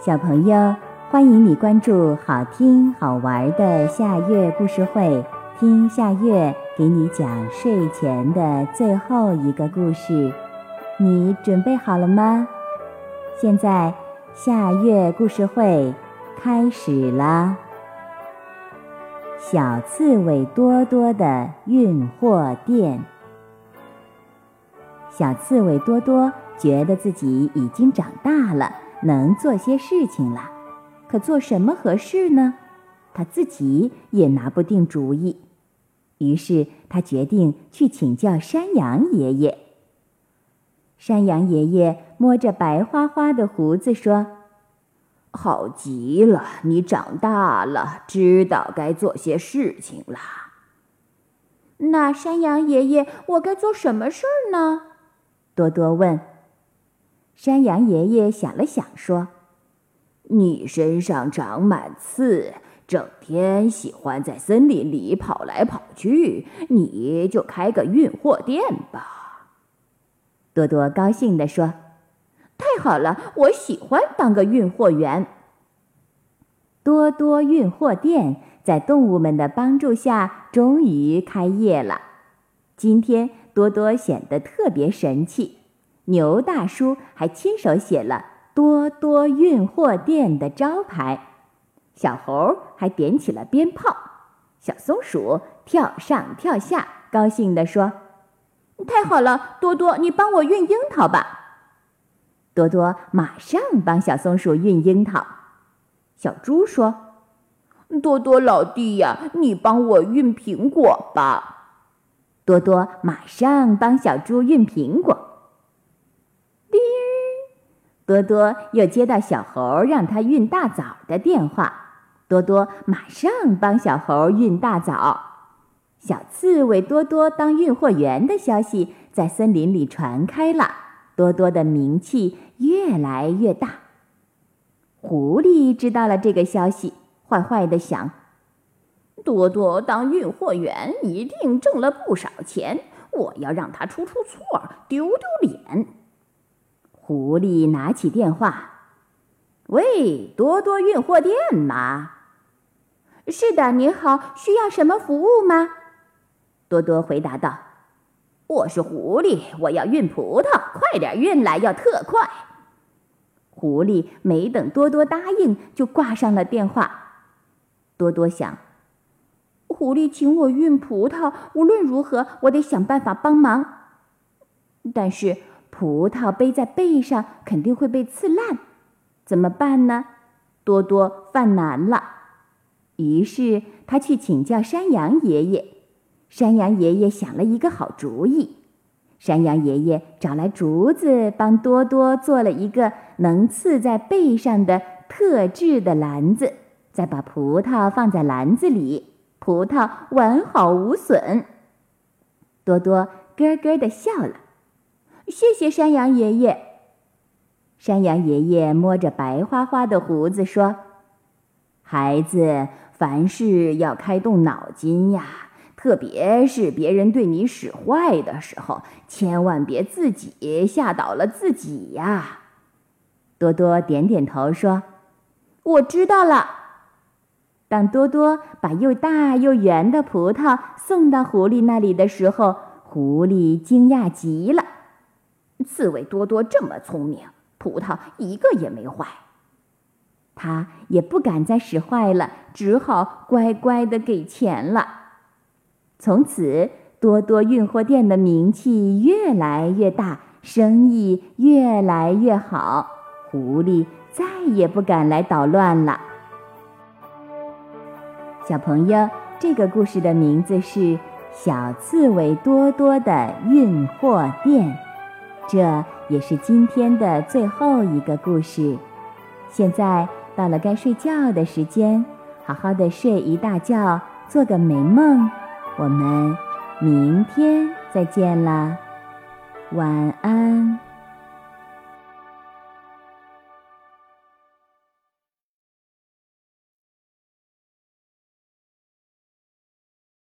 小朋友，欢迎你关注好听好玩的夏月故事会，听夏月给你讲睡前的最后一个故事。你准备好了吗？现在夏月故事会开始了。小刺猬多多的运货店。小刺猬多多觉得自己已经长大了。能做些事情了，可做什么合适呢？他自己也拿不定主意。于是他决定去请教山羊爷爷。山羊爷爷摸着白花花的胡子说：“好极了，你长大了，知道该做些事情了。”那山羊爷爷，我该做什么事儿呢？多多问。山羊爷爷想了想，说：“你身上长满刺，整天喜欢在森林里跑来跑去，你就开个运货店吧。”多多高兴地说：“太好了，我喜欢当个运货员。”多多运货店在动物们的帮助下终于开业了。今天多多显得特别神气。牛大叔还亲手写了“多多运货店”的招牌，小猴还点起了鞭炮，小松鼠跳上跳下，高兴地说：“太好了，多多，你帮我运樱桃吧。”多多马上帮小松鼠运樱桃。小猪说：“多多老弟呀，你帮我运苹果吧。”多多马上帮小猪运苹果。多多又接到小猴让他运大枣的电话，多多马上帮小猴运大枣。小刺猬多多当运货员的消息在森林里传开了，多多的名气越来越大。狐狸知道了这个消息，坏坏的想：多多当运货员一定挣了不少钱，我要让他出出错，丢丢脸。狐狸拿起电话：“喂，多多运货店吗？是的，您好，需要什么服务吗？”多多回答道：“我是狐狸，我要运葡萄，快点运来，要特快。”狐狸没等多多答应，就挂上了电话。多多想：“狐狸请我运葡萄，无论如何，我得想办法帮忙。但是……”葡萄背在背上肯定会被刺烂，怎么办呢？多多犯难了。于是他去请教山羊爷爷。山羊爷爷想了一个好主意。山羊爷爷找来竹子，帮多多做了一个能刺在背上的特制的篮子，再把葡萄放在篮子里，葡萄完好无损。多多咯咯地笑了。谢谢山羊爷爷。山羊爷爷摸着白花花的胡子说：“孩子，凡事要开动脑筋呀，特别是别人对你使坏的时候，千万别自己吓倒了自己呀。”多多点点头说：“我知道了。”当多多把又大又圆的葡萄送到狐狸那里的时候，狐狸惊讶极了。刺猬多多这么聪明，葡萄一个也没坏。他也不敢再使坏了，只好乖乖的给钱了。从此，多多运货店的名气越来越大，生意越来越好，狐狸再也不敢来捣乱了。小朋友，这个故事的名字是《小刺猬多多的运货店》。这也是今天的最后一个故事。现在到了该睡觉的时间，好好的睡一大觉，做个美梦。我们明天再见啦，晚安。